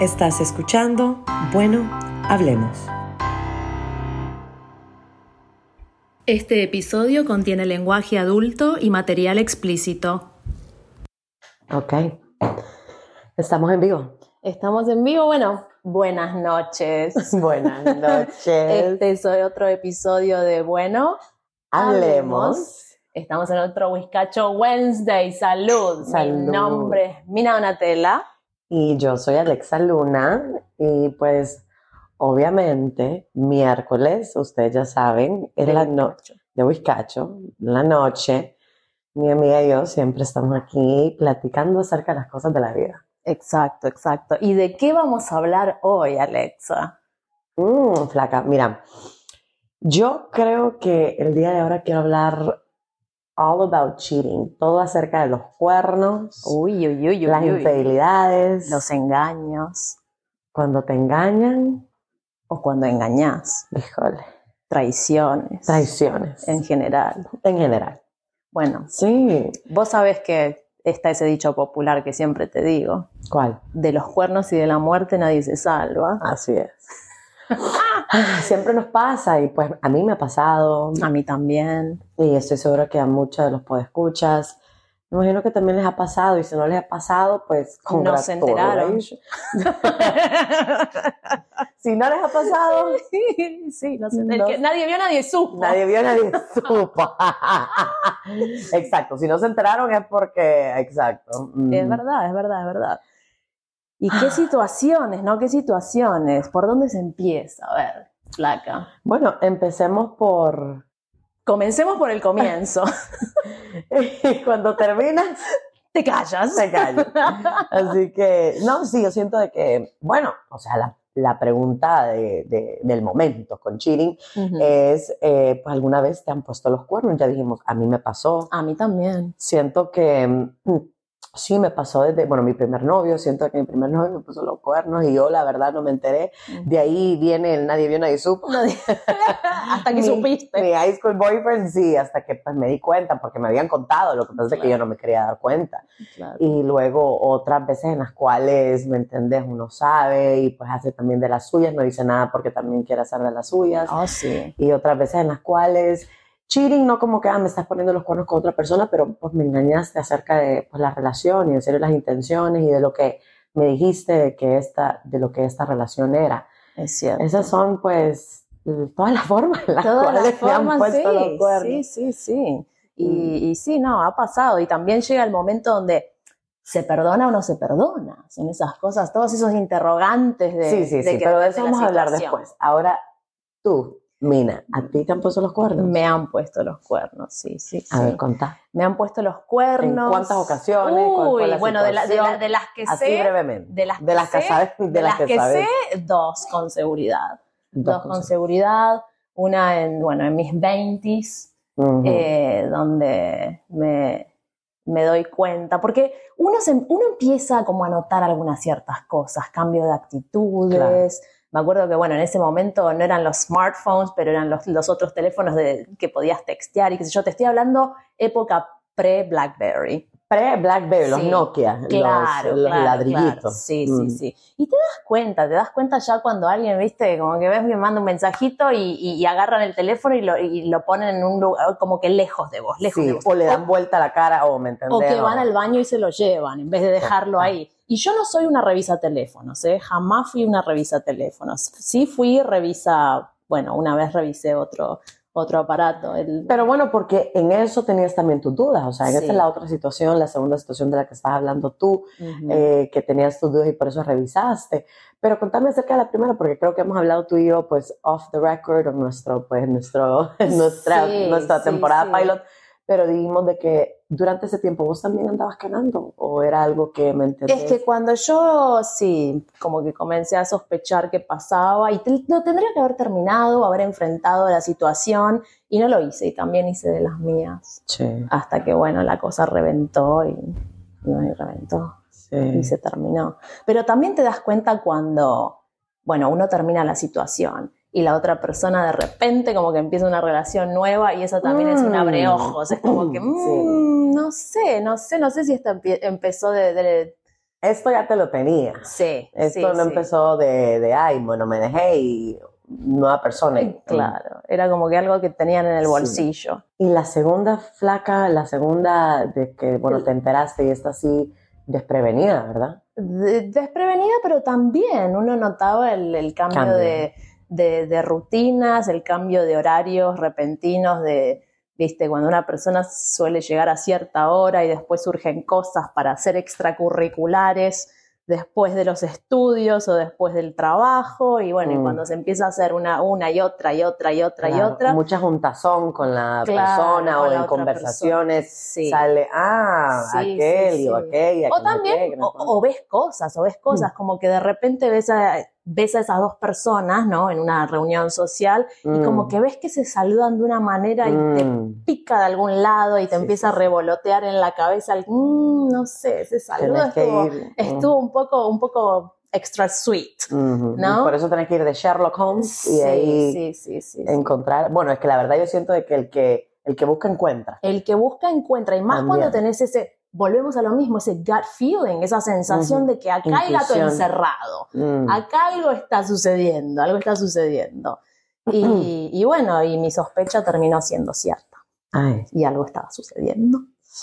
Estás escuchando Bueno, hablemos. Este episodio contiene lenguaje adulto y material explícito. Ok. Estamos en vivo. Estamos en vivo, bueno, buenas noches. Buenas noches. Este es otro episodio de Bueno, Hablemos. Estamos en otro Whiskacho Wednesday. Salud. Salud. Mi nombre es Mina Donatella. Y yo soy Alexa Luna y pues obviamente miércoles, ustedes ya saben, es la noche de Whiskacho, la noche. Mi amiga y yo siempre estamos aquí platicando acerca de las cosas de la vida. Exacto, exacto. ¿Y de qué vamos a hablar hoy, Alexa? Mm, flaca, mira, yo creo que el día de ahora quiero hablar all about cheating, todo acerca de los cuernos, Uy, uy, uy, uy. las infidelidades, Los engaños. cuando te engañan, O cuando engañas. híjole, Traiciones. traiciones En general. en general. Bueno, Sí, vos sabés que está ese dicho popular que siempre te digo. ¿cuál? De los cuernos y de la muerte nadie se salva. Así es. Ah, Siempre nos pasa y pues a mí me ha pasado A mí también. y estoy segura que a muchos de los podescuchas me imagino que también les ha pasado y si no les ha pasado pues No se enteraron. si no les ha pasado sí, no sé. El No. que nadie vio, nadie supo. nadie vio nadie supo exacto si no se enteraron es porque exacto Mm. Es verdad, es verdad, es verdad. ¿Y qué situaciones, no? ¿Qué situaciones? ¿Por dónde se empieza? A ver, flaca. bueno empecemos por Comencemos por el comienzo. cuando terminas Te callas. se calla. Así que, no, sí, yo siento de que, bueno, o sea, la, la pregunta de- de- del momento con cheating es, eh, pues alguna vez te han puesto los cuernos, ya dijimos, a mí me pasó, A mí también. siento que mm, sí me pasó desde, bueno, mi primer novio, siento que mi primer novio me puso los cuernos y yo la verdad no me enteré, de ahí viene el nadie vio, nadie supo. Nadie- Hasta que Mi- supiste. Mi high school boyfriend, sí, hasta que pues me di cuenta, porque me habían contado, lo que pasa es que yo no me quería dar cuenta. Claro. y luego otras veces en las cuales, ¿me entendés? Uno sabe y pues hace también de las suyas, no dice nada porque también quiere hacer de las suyas. Oh, sí. Y otras veces en las cuales, cheating no como que, ah, me estás poniendo los cuernos con otra persona, pero pues me engañaste acerca de pues, la relación y en serio las intenciones y de lo que me dijiste de, que esta, de lo que esta relación era. Es cierto. Esas son pues todas las formas en las Todas cuales las me han formas, puesto los sí, cuernos. sí, sí, sí. Y, y sí, no, ha pasado. Y también llega el momento donde se perdona o no se perdona. Son esas cosas, todos esos interrogantes de. Sí, sí, de sí, que pero de eso la vamos a hablar después. Ahora, tú, Mina, ¿a ti te han puesto los cuernos? Me han puesto los cuernos, sí, sí, A sí. ver, contá. Me han puesto los cuernos. ¿En cuántas ocasiones? ¿Cuál fue Uy, la bueno, de, la- de la- de las que Así sé. brevemente. De las, De las que sabes, de las que sabes. sé, dos con seguridad. Dos Dos con seguridad. Una en, bueno, en mis 20s, Ujú. eh, donde me, me doy cuenta, porque uno, se- uno empieza como a notar algunas ciertas cosas, cambio de actitudes. Me acuerdo que, bueno, en ese momento no eran los smartphones, pero eran los, los otros teléfonos de, que podías textear y qué sé yo. Te estoy hablando época pre-Blackberry. Pre-Blackberry, los Sí, Nokia, Claro, los, los claro, ladrillitos. claro. Sí, Mm. sí, sí. Y te das cuenta, te das cuenta ya cuando alguien, viste, como que ves que manda un mensajito y, y- y agarran el teléfono y lo, y lo ponen en un lugar como que lejos de vos, lejos Sí, de vos. o le dan vuelta la cara, o me entendés. O que van al baño y se lo llevan en vez de dejarlo ahí. Y yo no soy una revisa teléfonos, ¿eh? jamás fui una revisa teléfonos. Sí fui revisa, bueno, una vez revisé otro, otro aparato. El, Pero bueno, porque en eso tenías también tus dudas, o sea, en Sí. esa es la otra situación, la segunda situación de la que estás hablando tú, Ujú. eh, que tenías tus dudas y por eso revisaste. Pero contame acerca de la primera, porque creo que hemos hablado tú y yo, pues, off the record, o nuestro, pues, nuestro, nuestra, Sí, nuestra sí, temporada pilot, pero dijimos de que durante ese tiempo vos también andabas ganando, o era algo que me entendés. Es que cuando yo, sí, como que comencé a sospechar que pasaba y te- lo tendría que haber terminado, haber enfrentado la situación y no lo hice y también hice de las mías. Sí, Hasta que, bueno, la cosa reventó y, y reventó. sí. y se terminó. Pero también te das cuenta cuando, bueno, uno termina la situación y la otra persona de repente como que empieza una relación nueva y eso también es un Mm. abreojos. Es como que, Sí. mm, no sé, no sé, no sé si esto empezó de, de- esto ya te lo tenía. Sí. Esto sí, no sí. empezó de, de, ay, bueno, me dejé y nueva persona. Y, Claro, era como que algo que tenían en el bolsillo. Y la segunda flaca, la segunda de que, bueno, te enteraste y está así desprevenida, ¿verdad? De- desprevenida, pero también uno notaba el, el cambio, Cambio. De, de- de rutinas, el cambio de horarios repentinos, de, viste, cuando una persona suele llegar a cierta hora y después surgen cosas para hacer extracurriculares después de los estudios o después del trabajo, y bueno, y Mm. cuando se empieza a hacer una, una y otra y otra y otra y otra, Mucha juntazón con la Claro, persona con o la en conversaciones. Sí. sale, ah, Sí, aquel sí, y aquella. O también, o, ves cosas, o ves cosas, como que de repente ves a, ves a esas dos personas, ¿no? En una reunión social, y Mm. como que ves que se saludan de una manera y te Mm. pica de algún lado y te empieza a revolotear en la cabeza el, "Mm, no sé, ese saludo estuvo, estuvo un poco, un poco extra sweet. Ujú. ¿no? Por eso tenés que ir de Sherlock Holmes Sí, y ahí sí, sí, encontrar. Bueno, es que la verdad yo siento de que el que el que busca encuentra. El que busca encuentra, y más También. cuando tenés ese, volvemos a lo mismo, ese gut feeling, esa sensación Ujú. de que acá hay gato Intuición. encerrado. Mm. acá algo está sucediendo, algo está sucediendo. Y, y bueno, y mi sospecha terminó siendo cierta, Ay, y algo estaba sucediendo.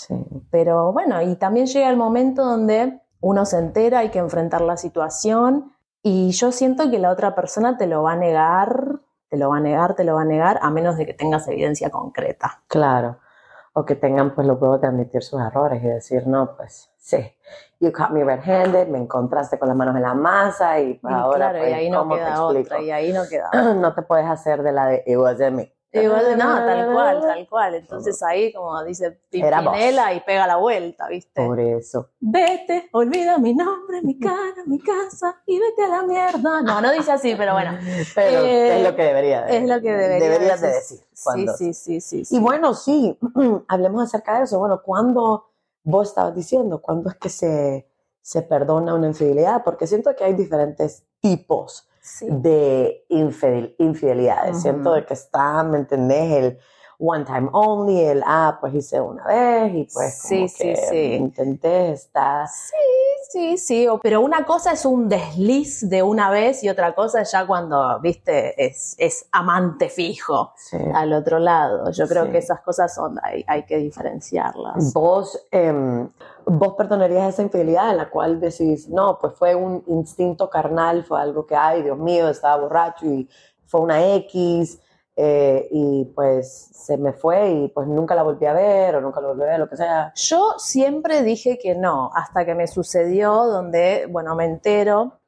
Sí. Pero bueno, y también llega el momento donde uno se entera, hay que enfrentar la situación, y yo siento que la otra persona te lo va a negar, te lo va a negar, te lo va a negar, a menos de que tengas evidencia concreta. Claro. O que tengan pues los huevos de admitir sus errores y decir, no, pues sí, you caught me red-handed, me encontraste con las manos en la masa y pues Y ahora claro, pues, y ahí no ¿cómo te queda explico? otra, y ahí no queda otra. No te puedes hacer de la de it wasn't me. Igual, no, tal cual, tal cual. Entonces ahí, como dice. Pimpinela, y pega la vuelta, ¿viste? Por eso. Vete, olvida mi nombre, mi cara, mi casa y vete a la mierda. No, no dice así, pero bueno. Pero Eh, es lo que debería de- Es lo que debería deberías de decir. Sí, sí, sí, sí. Y bueno, sí, hablemos acerca de eso. Bueno, ¿cuándo vos estabas diciendo? ¿Cuándo es que se, se perdona una infidelidad? Porque siento que hay diferentes tipos Sí. de infidel- infidelidades. Ujú. Siento de que está, ¿me entendés? El one time only, el, ah, pues hice una vez y pues como Sí, que sí. intenté, está... Sí, sí, o- pero una cosa es un desliz de una vez y otra cosa es ya cuando, viste, es, es amante fijo sí. al otro lado. Yo creo Sí. que esas cosas son, hay, hay que diferenciarlas. Vos, em, vos perdonarías esa infidelidad en la cual decís, no, pues fue un instinto carnal, fue algo que, ay, Dios mío, estaba borracho y fue una X eh, y pues se me fue y pues nunca la volví a ver o nunca la volví a ver, lo que sea. Yo siempre dije que no, hasta que me sucedió donde, bueno, me entero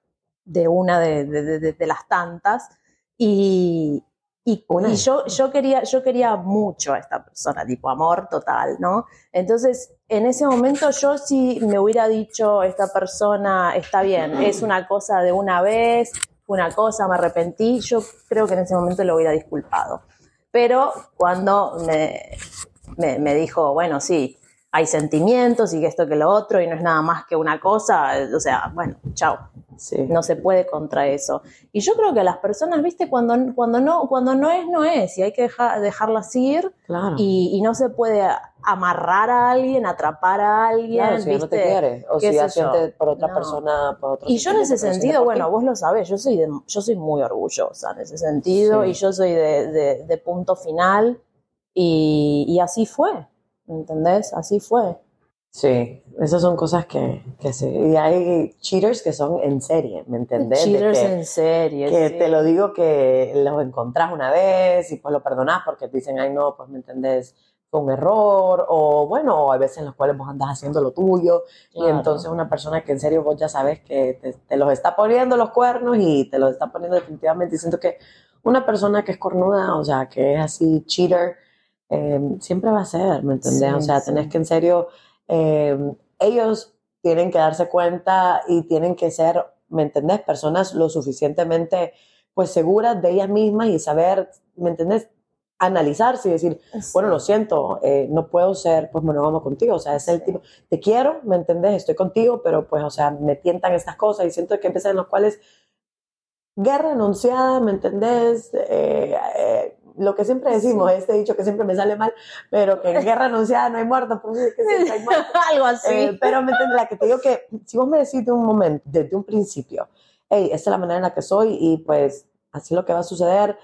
de una de, de- de- de las tantas y, y, y yo, yo, quería, yo quería mucho a esta persona, tipo amor total, ¿no? Entonces, en ese momento yo sí me hubiera dicho, esta persona está bien, es una cosa de una vez, una cosa, me arrepentí, yo creo que en ese momento lo hubiera disculpado. Pero cuando me, me, me dijo, bueno, sí, hay sentimientos y que esto que lo otro y no es nada más que una cosa, o sea, bueno, chao, Sí. no se puede contra eso. Y yo creo que a las personas, viste, cuando, cuando, no, cuando no es, no es, y hay que deja- dejarlas ir Claro. y, y no se puede amarrar a alguien, atrapar a alguien, Claro, si no te ¿viste? quiere, o si ya por otra No. persona, por otro Y yo en ese sentido, bueno, vos lo sabés, yo soy, de- yo soy muy orgullosa en ese sentido Sí. y yo soy de, de- de punto final y, y así fue, ¿me entendés? Así fue. Sí, esas son cosas que, que sí. Y hay cheaters que son en serie, ¿me entendés? Cheaters que- en serie. que sí. te lo digo que los encontrás una vez y pues lo perdonás porque te dicen, ay no, pues me entendés, fue un error, o bueno, hay veces en los cuales vos andas haciendo lo tuyo, y entonces una persona que en serio vos ya sabes que te, te los está poniendo los cuernos y te los está poniendo definitivamente, y siento que una persona que es cornuda, o sea, que es así cheater, eh, siempre va a ser, ¿me entendés? Sí, o sea, sí. tenés que en serio, eh, ellos tienen que darse cuenta y tienen que ser, ¿me entendés? Personas lo suficientemente pues seguras de ellas mismas y saber, ¿me entendés? Analizarse y decir, bueno, lo siento, eh, no puedo ser pues monógamo contigo, o sea, es el Sí. tipo, te quiero, ¿me entendés? Estoy contigo, pero pues, o sea, me tientan estas cosas y siento que empiezan en los cuales guerra anunciada, ¿me entendés? Eh, eh, lo que siempre decimos, este dicho que siempre me sale mal, pero que en guerra anunciada no hay muertos, por que siempre hay muertos. Algo así. Eh, pero me entiendes, la que te digo que si vos me decís de un momento, desde un principio, hey, esta es la manera en la que soy y pues así es lo que va a suceder,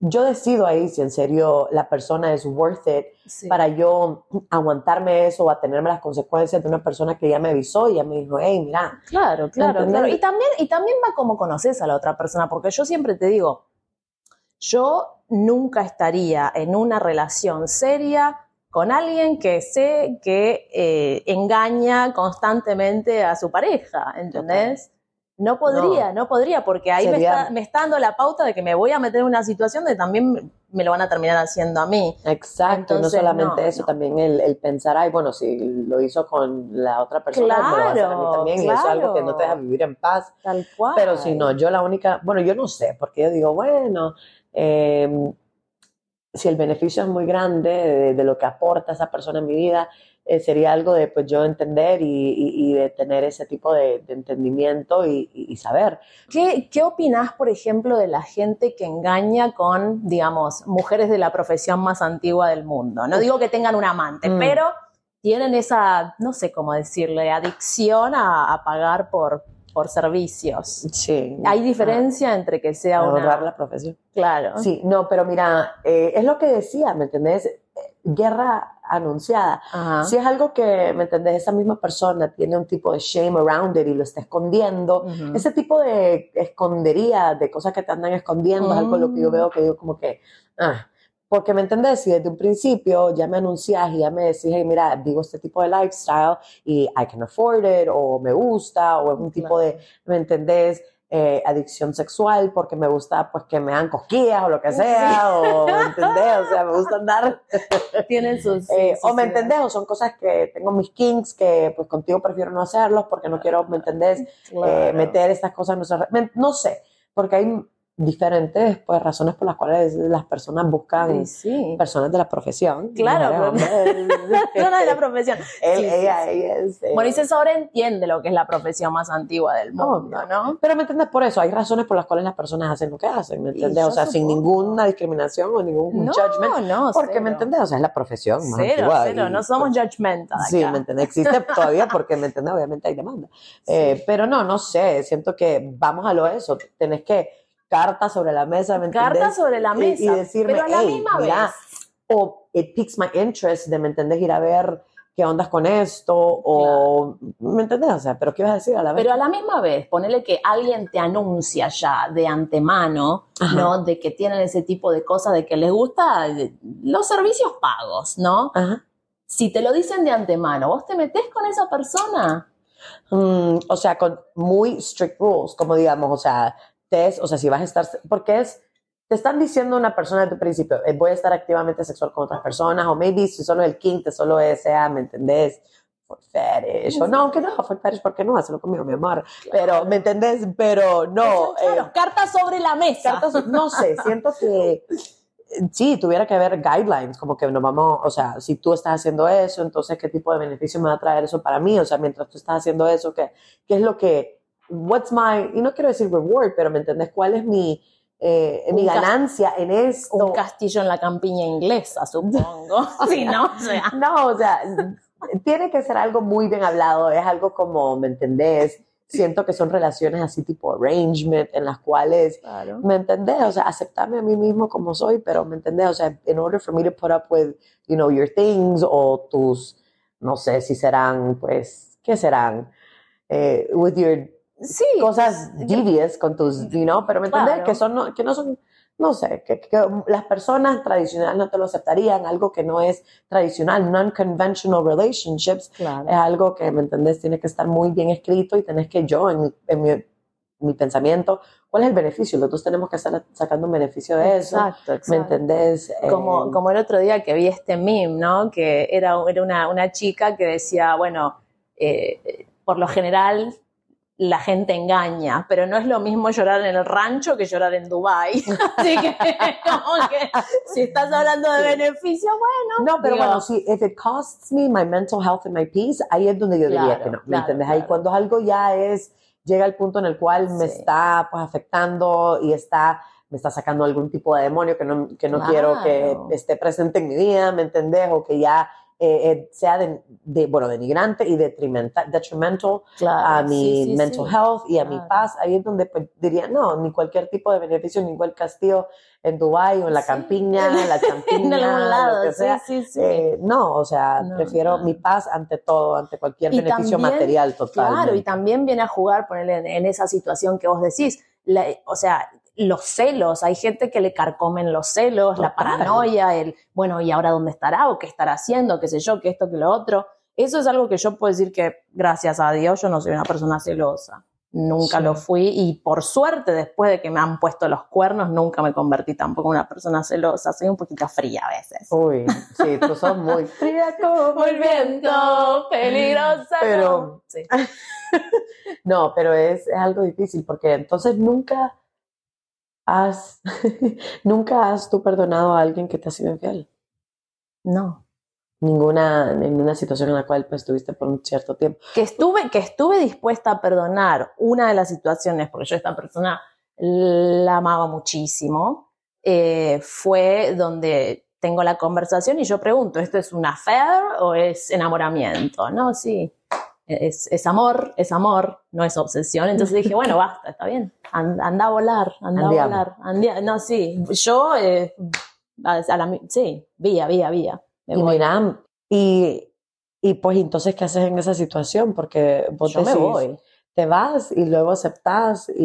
yo decido ahí si en serio la persona es worth it Sí. para yo aguantarme eso o atenerme las consecuencias de una persona que ya me avisó y ya me dijo, hey, mira, Claro, claro, ¿Entendés? claro. Y también, y también va como conoces a la otra persona, porque yo siempre te digo, yo nunca estaría en una relación seria con alguien que sé que eh, engaña constantemente a su pareja, ¿entendés? No podría, no, podría, porque ahí me está, me está dando la pauta de que me voy a meter en una situación de también me lo van a terminar haciendo a mí. Exacto, Entonces, no solamente no, eso, no. también el, el pensar, ay, bueno, si lo hizo con la otra persona, me lo va a hacer a mí Claro, también, y eso es algo que no te deja claro. vivir en paz. Tal cual. Pero si no, yo la única, bueno, yo no sé, porque yo digo, bueno, eh, si el beneficio es muy grande de, de lo que aporta esa persona en mi vida, eh, sería algo de pues yo entender y, y- y de tener ese tipo de, de entendimiento y, saber. ¿Qué, ¿Qué opinás, por ejemplo, de la gente que engaña con, digamos, mujeres de la profesión más antigua del mundo? No digo que tengan un amante, Mm. pero tienen esa, no sé cómo decirle, adicción a, a pagar por, por servicios. Sí. ¿Hay diferencia entre que sea una... la profesión. Claro. Sí, no, pero mira, eh, es lo que decía, ¿me entendés? Guerra anunciada. Ajá. Si es algo que, ¿me entendés? Esa misma persona tiene un tipo de shame around it y lo está escondiendo, ese tipo de escondería, de cosas que te andan escondiendo, es algo lo que yo Mm. veo que digo como que, ah, porque me entendés, si desde un principio ya me anuncias y ya me decís, hey, mira, digo este tipo de lifestyle y I can afford it, o me gusta, o es un tipo de, ¿me entendés? Eh, adicción sexual porque me gusta pues que me dan cosquillas o lo que sea, o ¿me entendés? O sea, me gusta andar. Tienen sus... eh, sus o me entendés, o son cosas que tengo mis kinks que pues contigo prefiero no hacerlos porque no quiero, ¿me entendés? Eh, meter estas cosas en nuestra... No sé, porque hay diferentes pues razones por las cuales las personas buscan Sí, personas de la profesión. Claro. No, no de la profesión. Él, Sí, ella, sí. ella Moisés ahora entiende lo que es la profesión más antigua del mundo. ¿no? Pero me entiendes por eso, hay razones por las cuales las personas hacen lo que hacen, ¿me Y entiendes? O sea, sin ninguna discriminación o ningún No, judgment. no, Porque, cero. ¿me entiendes? O sea, es la profesión más Cero, antigua cero, y, no somos pues, judgmental Sí. ¿me entiendes? Existe todavía porque, ¿me entiendes? Obviamente hay demanda. Eh, pero no, no sé, siento que vamos a lo eso, tenés que cartas sobre la mesa, ¿me? Cartas sobre la mesa, Y, decirme, pero a la "Hey, misma mira", vez. o it piques my interest de, ¿me entendés? Ir a ver qué ondas con esto, o, ¿me entendés? O sea, pero ¿qué ibas a decir a la vez? Pero a la misma vez, ponele que alguien te anuncia ya de antemano, Ajá. ¿no? De que tienen ese tipo de cosas, de que les gusta los servicios pagos, ¿no? Ajá. Si te lo dicen de antemano, ¿vos te metés con esa persona? Mm, o sea, con muy strict rules, como digamos, o sea, test, o sea, si vas a estar, porque es, te están diciendo una persona de tu principio, eh, voy a estar activamente sexual con otras personas, o maybe si solo el te solo sea, ¿me entendés? For fetish, o no, aunque no, for fetish, ¿por qué no? Hazlo conmigo, mi amor. Pero, ¿me entendés? Pero no. Claro, eh, cartas sobre la mesa. cartas, no sé, siento que eh, sí, tuviera que haber guidelines, como que nos vamos, o sea, si tú estás haciendo eso, entonces qué tipo de beneficio me va a traer eso para mí, o sea, mientras tú estás haciendo eso, ¿qué, qué es lo que, what's my, y no quiero decir reward, pero ¿me entendés? ¿Cuál es mi, eh, mi ganancia en esto? Un castillo en la campiña inglesa, supongo. sí, ¿no? O sea, No, o sea, tiene que ser algo muy bien hablado, es algo como, ¿me entendés? Siento que son relaciones así tipo arrangement, en las cuales claro. ¿Me entendés? O sea, aceptarme a mí mismo como soy, pero ¿me entendés? O sea, in order for me to put up with, you know, your things o tus, no sé si serán, pues, ¿qué serán? Eh, with your Sí. cosas devious con tus, you know, pero ¿me entendés? Claro. Que, son, no- que no son, no sé, que, que las personas tradicionales no te lo aceptarían, algo que no es tradicional, non-conventional relationships, Claro. es algo que, ¿me entendés? Tiene que estar muy bien escrito y tenés que yo, en mi, en mi, mi pensamiento, ¿cuál es el beneficio? Los dos tenemos que estar sacando un beneficio de eso. Exacto, ¿Me exacto. entendés? Como, Eh, como el otro día que vi este meme, ¿no? Que era, era una, una chica que decía, bueno, eh, por lo general la gente engaña, pero no es lo mismo llorar en el rancho que llorar en Dubai. Así que, como que, si estás hablando de beneficio, bueno. No, pero digo, bueno, sí, if it costs me my mental health and my peace, ahí es donde yo diría Claro, que no, ¿me claro, entiendes? Ahí claro. cuando algo ya es, llega al punto en el cual me Sí. está pues afectando y está me está sacando algún tipo de demonio que no, que no quiero que esté presente en mi vida, ¿me entendés? O que ya eh, eh, sea de, de, bueno, denigrante y detrimental, detrimental Claro, a mi sí, sí, mental sí. health y a mi Claro. paz. Ahí es donde pues, diría, no, ni cualquier tipo de beneficio, ni igual castillo en Dubái o en la campiña, la En champiña, algún lo lado, que sí, sea. Eh, no, o sea, No, prefiero no. mi paz ante todo, ante cualquier Y beneficio también, material total. Claro, y también viene a jugar, ponerle en, en esa situación que vos decís. La- o sea, los celos, hay gente que le carcomen los celos, la paranoia, el, bueno, ¿y ahora dónde estará? ¿O qué estará haciendo? ¿Qué sé yo? ¿Qué esto? ¿Qué lo otro? Eso es algo que yo puedo decir que, gracias a Dios, yo no soy una persona celosa. Nunca Sí. lo fui y por suerte, después de que me han puesto los cuernos, nunca me convertí tampoco en una persona celosa. Soy un poquito fría a veces. Uy, sí, tú sos muy fría como el viento. peligrosa. Pero- Sí. No, pero es, es algo difícil porque entonces nunca has, nunca has tú perdonado a alguien que te ha sido infiel. No. Ninguna, ninguna situación en la cual pues estuviste por un cierto tiempo. que estuve, que estuve dispuesta a perdonar una de las situaciones, porque yo esta persona la amaba muchísimo, eh, fue donde tengo la conversación y yo pregunto, ¿esto es un affair o es enamoramiento? No, sí, es, es amor, es amor, no es obsesión. Entonces dije, bueno, basta, está bien, And- anda a volar, anda Andiamo. a volar. Andia- no, sí, yo, eh, a- a la sí, vía, vía, vía. Me Y voy. mira, y, y pues entonces, ¿qué haces en esa situación? Porque vos yo me decís, voy. te vas y luego aceptás y,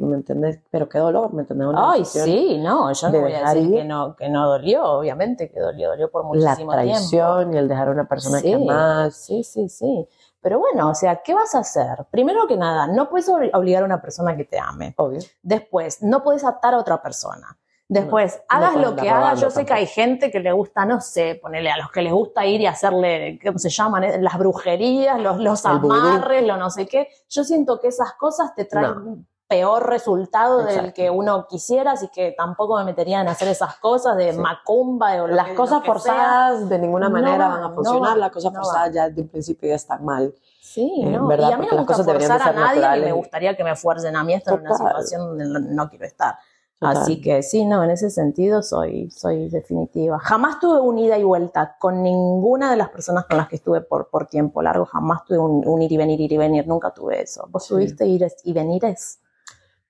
¿me entendés? Pero qué dolor, ¿me entendés? Una Ay, sí, no, yo no voy a decir ir. que no, que no dolió, obviamente que dolió, dolió por La muchísimo tiempo. traición y el dejar a una persona Sí, que amás. Sí, sí, sí. Pero bueno, o sea, ¿qué vas a hacer? Primero que nada, no puedes obli- obligar a una persona que te ame. Obvio. Después, no puedes atar a otra persona. Después, no hagas lo que hagas. Yo sé que hay gente que le gusta, no sé, ponerle a los que les gusta ir y hacerle, ¿cómo se llaman? Eh, Las brujerías, los, los amarres, lo no sé qué. Yo siento que esas cosas te traen peor resultado del Exacto. que uno quisiera, así que tampoco me metería en hacer esas cosas de Sí. macumba o Las que- cosas que sea. forzadas de ninguna No manera van, van a no funcionar. van, las cosas no forzadas ya desde un principio ya están mal. Sí, Eh, no. ¿verdad? Y a mí no me gusta forzar a nadie y naturales. me gustaría que me fuercen a mí estar en una situación donde no, no quiero estar. Total. Así que sí, no, en ese sentido soy, soy definitiva. Jamás tuve un ida y vuelta con ninguna de las personas con las que estuve por, por tiempo largo. Jamás tuve un, un ir y venir, ir y venir. Nunca tuve eso. ¿Vos Sí. tuviste ires y venires?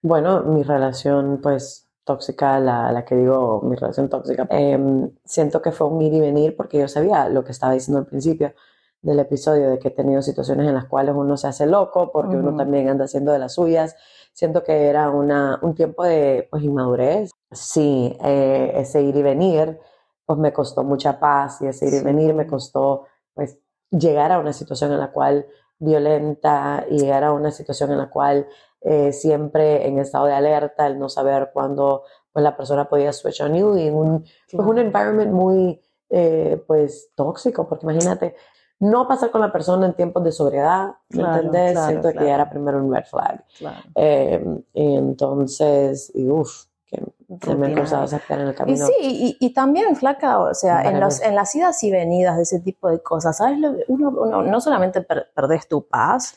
Bueno, mi relación, pues, tóxica, la, la que digo, mi relación tóxica, em, siento que fue un ir y venir porque yo sabía lo que estaba diciendo al principio del episodio, de que he tenido situaciones en las cuales uno se hace loco porque uno también anda haciendo de las suyas. Siento que era una, un tiempo de, pues, inmadurez. Sí, eh, ese ir y venir, pues, me costó mucha paz y ese ir y venir me costó, pues, llegar a una situación en la cual violenta y llegar a una situación en la cual eh, siempre en estado de alerta, el no saber cuándo pues, la persona podía switch on you y en un, pues, un environment muy eh, pues tóxico, porque imagínate, no pasar con la persona en tiempos de sobriedad, ¿me Claro, entendés? claro, Siento que claro. ya era primero un red flag. Eh, y entonces, y uff, que se me piernas en el Y camino. sí, y, y también, flaca, o sea, en, los, en las idas y venidas de ese tipo de cosas, ¿sabes? Uno, uno no solamente per- perdés tu paz,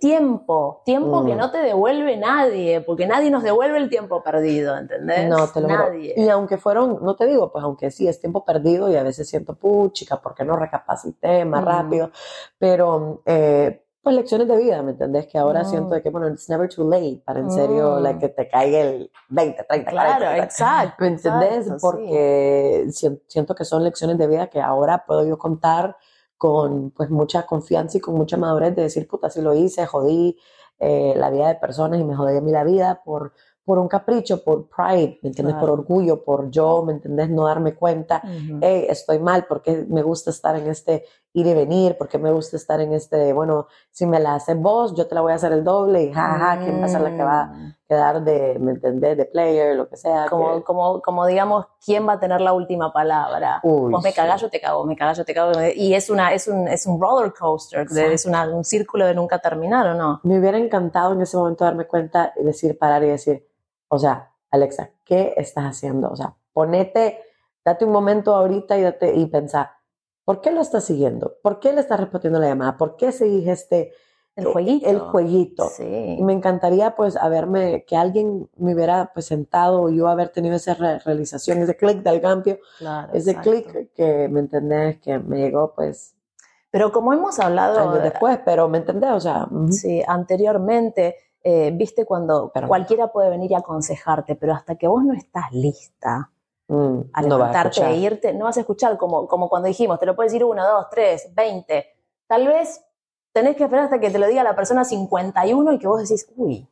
Tiempo, tiempo Mm. que no te devuelve nadie, porque nadie nos devuelve el tiempo perdido, ¿entendés? No, te lo juro. Nadie. Y aunque fueron, no te digo, pues aunque sí es tiempo perdido y a veces siento, puchica, ¿por qué no recapacité más Mm. rápido? Pero, eh, pues lecciones de vida, ¿me entendés? Que ahora Mm. siento de que, bueno, it's never too late para en serio, Mm. like, que te caiga el 20, 30, Claro, 40, exacto. ¿Me entendés? exacto. Porque sien- siento que son lecciones de vida que ahora puedo yo contar con pues mucha confianza y con mucha madurez de decir, puta, si lo hice, jodí eh, la vida de personas y me jodí a mí la vida por, por un capricho, por pride, ¿me entiendes? Claro. Por orgullo, por yo, ¿me entendés? No darme cuenta, hey, estoy mal, porque me gusta estar en este ir y venir, porque me gusta estar en este, bueno, si me la haces vos, yo te la voy a hacer el doble y jaja, ¿quién va a ser la que va a Mm. quedar de, ¿me entendés? De player, lo que sea. Como, que- como, como digamos, ¿quién va a tener la última palabra? Uy, Vos me sí. cagás, yo te cago, me cagás, yo te cago. Y es, una, es, un, es un roller coaster, de- es una- un círculo de nunca terminar, ¿o no? Me hubiera encantado en ese momento darme cuenta y decir, parar y decir, o sea, Alexa, ¿qué estás haciendo? O sea, ponete, date un momento ahorita y, date, y pensar, ¿por qué lo estás siguiendo? ¿Por qué le estás respondiendo la llamada? ¿Por qué seguís este, El jueguito. El jueguito. Sí. Y me encantaría pues haberme, que alguien me hubiera pues sentado, yo haber tenido esa re- realización, ese clic del cambio, Claro, ese clic que me entendés, que me llegó pues Pero como hemos hablado años después, pero me entendés, o sea, sí, anteriormente, eh, viste cuando Perdón. cualquiera puede venir y aconsejarte, pero hasta que vos no estás lista Mm, a no vas a levantarte e irte, no vas a escuchar como, como cuando dijimos, te lo puedes decir uno, dos, tres, veinte. Tal vez tenés que esperar hasta que te lo diga la persona 51 y que vos decís, uy,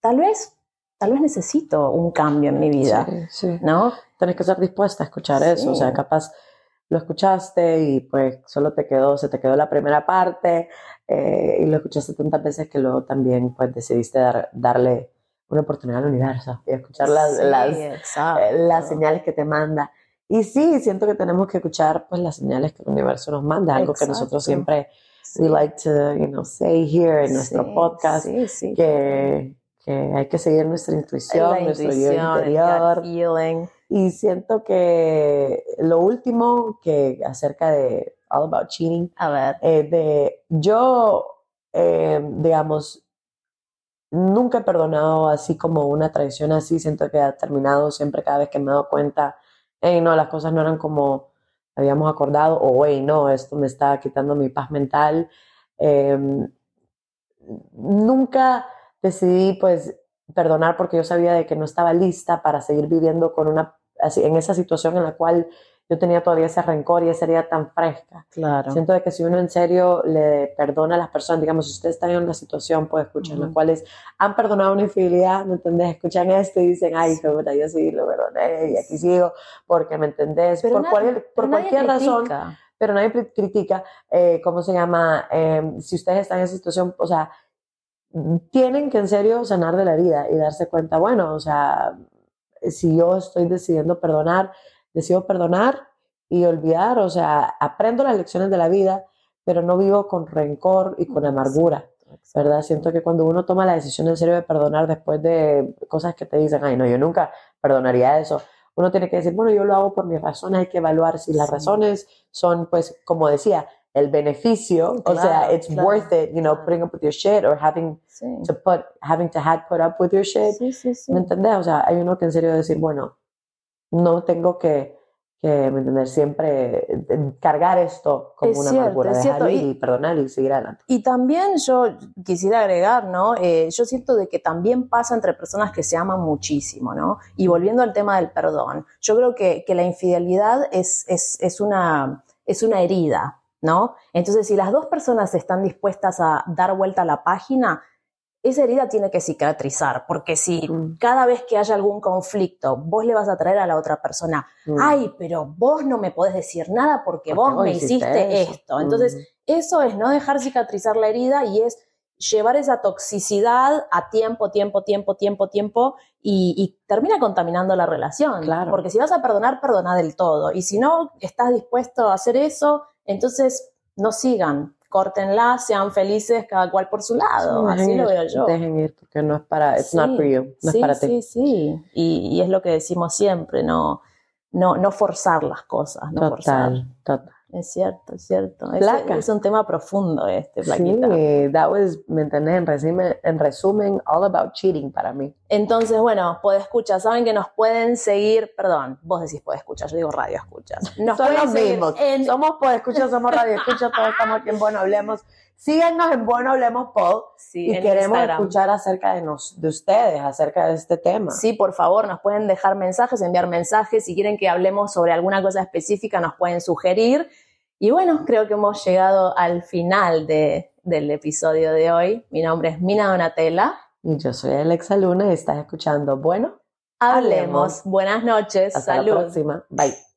tal vez, tal vez necesito un cambio en mi vida, Sí, sí. ¿no? Tenés que estar dispuesta a escuchar eso, o sea, capaz lo escuchaste y pues solo te quedó, se te quedó la primera parte eh, y lo escuchaste tantas veces que luego también pues decidiste dar- darle una oportunidad al universo y escuchar las, Sí, las, exacto. eh, las señales que te manda. Y sí, siento que tenemos que escuchar pues las señales que el universo nos manda, algo que nosotros Exacto. siempre Sí. we like to, you know, say here en nuestro Sí, podcast que, que hay que seguir nuestra intuición, La nuestro intuición, interior. gut feeling. Y siento que lo último que acerca de All About Cheating, A ver, eh, de yo, eh, digamos, nunca he perdonado así como una traición así, siento que ha terminado siempre cada vez que me he dado cuenta, hey, no, las cosas no eran como habíamos acordado, o hey, no, esto me está quitando mi paz mental. Eh, nunca decidí pues perdonar porque yo sabía de que no estaba lista para seguir viviendo con una así en esa situación en la cual yo tenía todavía ese rencor y esa herida tan fresca. claro. Siento de que si uno en serio le perdona a las personas, digamos, si ustedes están en una situación, pues escuchan, en la Ujú. cuales han perdonado una infidelidad, ¿me entendés? Escuchan esto y dicen, ay, qué puta, yo sí lo perdoné y aquí sigo, porque me entendés, por, nadie- cual- por pero cualquier razón, pero nadie critica, eh, ¿cómo se llama? Eh, si ustedes están en esa situación, o sea, tienen que en serio sanar de la herida y darse cuenta, bueno, o sea, si yo estoy decidiendo perdonar, decido perdonar y olvidar, o sea, aprendo las lecciones de la vida, pero no vivo con rencor y con amargura, ¿verdad? Siento que cuando uno toma la decisión en serio de perdonar después de cosas que te dicen, ay, no, yo nunca perdonaría eso, uno tiene que decir, bueno, yo lo hago por mis razones, hay que evaluar si las Sí. razones son, pues, como decía, el beneficio, o sea, Claro, it's claro, worth it, you know, claro. putting up with your shit or having Sí. to put, having to had put up with your shit. Sí. ¿Me entendés? O sea, hay uno que en serio decir, bueno, no tengo que, que ¿me entendés? Siempre eh, cargar esto como Es una cierto, amargura, dejarlo Y- y perdonar y seguir adelante. Y también yo quisiera agregar, ¿no? Eh, yo siento de que también pasa entre personas que se aman muchísimo, ¿no? Y volviendo al tema del perdón, yo creo que, que la infidelidad es, es, es, una, es una herida, ¿no? Entonces, si las dos personas están dispuestas a dar vuelta a la página, esa herida tiene que cicatrizar, porque si Mm. cada vez que haya algún conflicto, vos le vas a traer a la otra persona, Mm. ay, pero vos no me podés decir nada porque, Porque vos vos me hiciste eso. esto. Entonces, Mm. eso es no dejar cicatrizar la herida y es llevar esa toxicidad a tiempo, tiempo, tiempo, tiempo, tiempo y, y termina contaminando la relación. Claro. Porque si vas a perdonar, perdona del todo. Y si no estás dispuesto a hacer eso, entonces no sigan, córtenla, sean felices cada cual por su lado. Sí, Así lo veo yo. Dejen ir, porque no es para, it's not Sí, for you, no sí, es para sí, ti. sí. Y, y es lo que decimos siempre, no, no, no forzar las cosas, no forzar. Total, total. Es cierto, es cierto. Es, es un tema profundo este, Plaquita. Sí, that was, ¿me entendés? En resumen, en resumen, all about cheating para mí. Entonces, bueno, puede escuchar, saben que nos pueden seguir, perdón, vos decís puede escuchar, yo digo radio escuchas. Nos Son pueden los mismos. en- Somos Pod Escucha, somos Radio Escucha, todos estamos aquí en Bueno Hablemos. Síganos en Bueno Hablemos Pod sí, y queremos Instagram. escuchar acerca de, nos, de ustedes, acerca de este tema. Sí, por favor, nos pueden dejar mensajes, enviar mensajes. Si quieren que hablemos sobre alguna cosa específica, nos pueden sugerir. Y bueno, creo que hemos llegado al final de, del episodio de hoy. Mi nombre es Mina Donatella. Y yo soy Alexa Luna y estás escuchando Bueno. Hablemos. Buenas noches. Hasta Salud. la próxima. Bye.